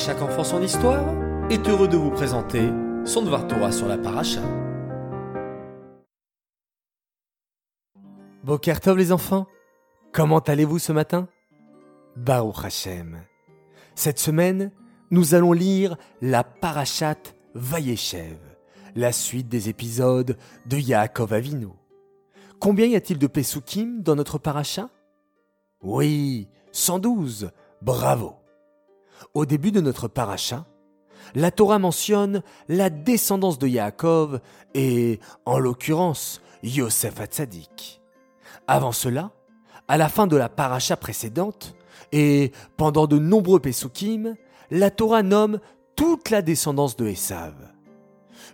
chaque enfant son histoire est heureux de vous présenter son Dvar Torah sur la paracha. Boker les enfants, comment allez-vous ce matin? Baruch Hashem. Cette semaine, nous allons lire la parachat Vayeshev, la suite des épisodes de Yaakov Avinu. Combien y a-t-il de Pesukim dans notre paracha? Oui, 112, bravo Au début de notre paracha, la Torah mentionne la descendance de Yaakov et, en l'occurrence, Yosef Hatzadik. Avant cela, à la fin de la paracha précédente, et pendant de nombreux Pesukim, la Torah nomme toute la descendance de Esav.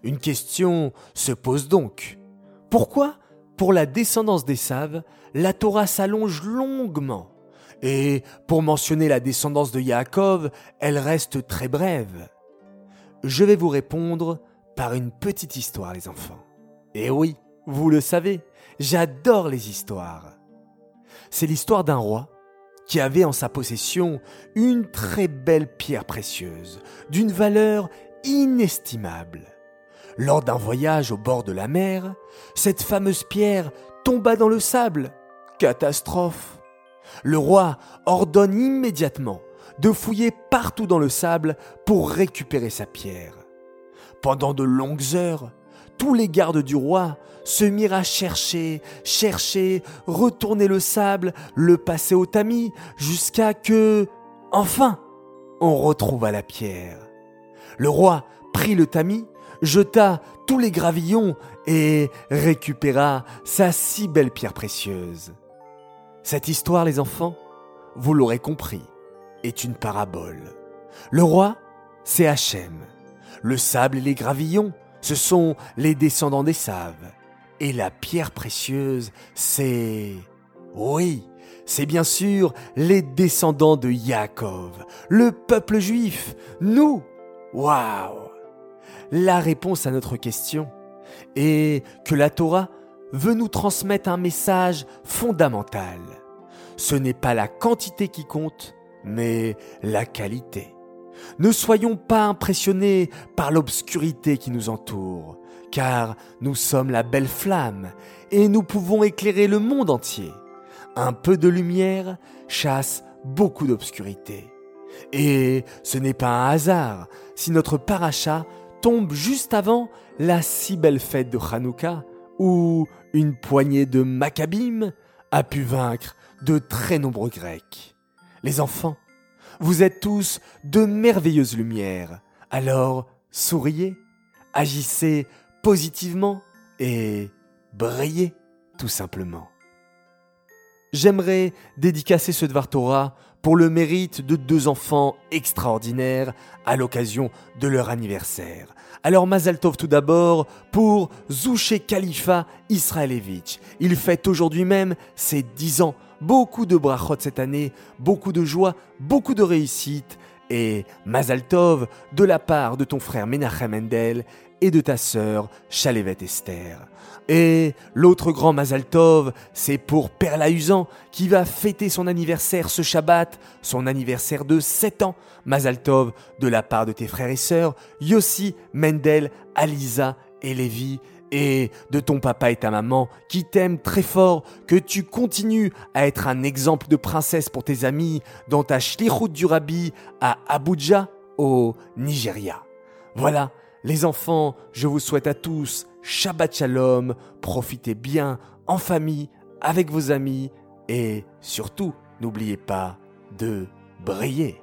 Une question se pose donc. Pourquoi, pour la descendance d'Esav, la Torah s'allonge longuement et pour mentionner la descendance de Yaakov, elle reste très brève Je vais vous répondre par une petite histoire, les enfants. Et oui, vous le savez, j'adore les histoires. C'est l'histoire d'un roi qui avait en sa possession une très belle pierre précieuse, d'une valeur inestimable. Lors d'un voyage au bord de la mer, cette fameuse pierre tomba dans le sable. Catastrophe. Le roi ordonne immédiatement de fouiller partout dans le sable pour récupérer sa pierre. Pendant de longues heures, tous les gardes du roi se mirent à chercher, chercher, retourner le sable, le passer au tamis, jusqu'à que, enfin, on retrouva la pierre. Le roi prit le tamis, jeta tous les gravillons et récupéra sa si belle pierre précieuse. Cette histoire, les enfants, vous l'aurez compris, est une parabole. Le roi, c'est Hachem. Le sable et les gravillons, ce sont les descendants des Saves. Et la pierre précieuse, c'est... Oui, c'est bien sûr les descendants de Yaakov, le peuple juif, nous. Waouh La réponse à notre question est que la Torah veut nous transmettre un message fondamental. Ce n'est pas la quantité qui compte, mais la qualité. Ne soyons pas impressionnés par l'obscurité qui nous entoure, car nous sommes la belle flamme et nous pouvons éclairer le monde entier. Un peu de lumière chasse beaucoup d'obscurité. Et ce n'est pas un hasard si notre paracha tombe juste avant la si belle fête de Hanouka, où une poignée de Maccabim a pu vaincre de très nombreux Grecs. Les enfants, vous êtes tous de merveilleuses lumières. Alors, souriez, agissez positivement et brillez tout simplement. J'aimerais dédicacer ce Dvar Torah pour le mérite de deux enfants extraordinaires à l'occasion de leur anniversaire. Alors Mazal Tov tout d'abord pour Zouché Khalifa Israelevich. Il fête aujourd'hui même ses 10 ans beaucoup de brachot cette année, beaucoup de joie, beaucoup de réussite, et Mazal Tov de la part de ton frère Menachem Mendel et de ta sœur Chalevet Esther. Et l'autre grand Mazal Tov, c'est pour Perla Usan qui va fêter son anniversaire ce Shabbat, son anniversaire de 7 ans. Mazal Tov de la part de tes frères et sœurs Yossi, Mendel, Aliza et Lévi et de ton papa et ta maman qui t'aiment très fort, que tu continues à être un exemple de princesse pour tes amis dans ta shlichut du rabbi à Abuja au Nigeria. Voilà, les enfants, je vous souhaite à tous Shabbat Shalom, profitez bien en famille, avec vos amis et surtout, n'oubliez pas de briller.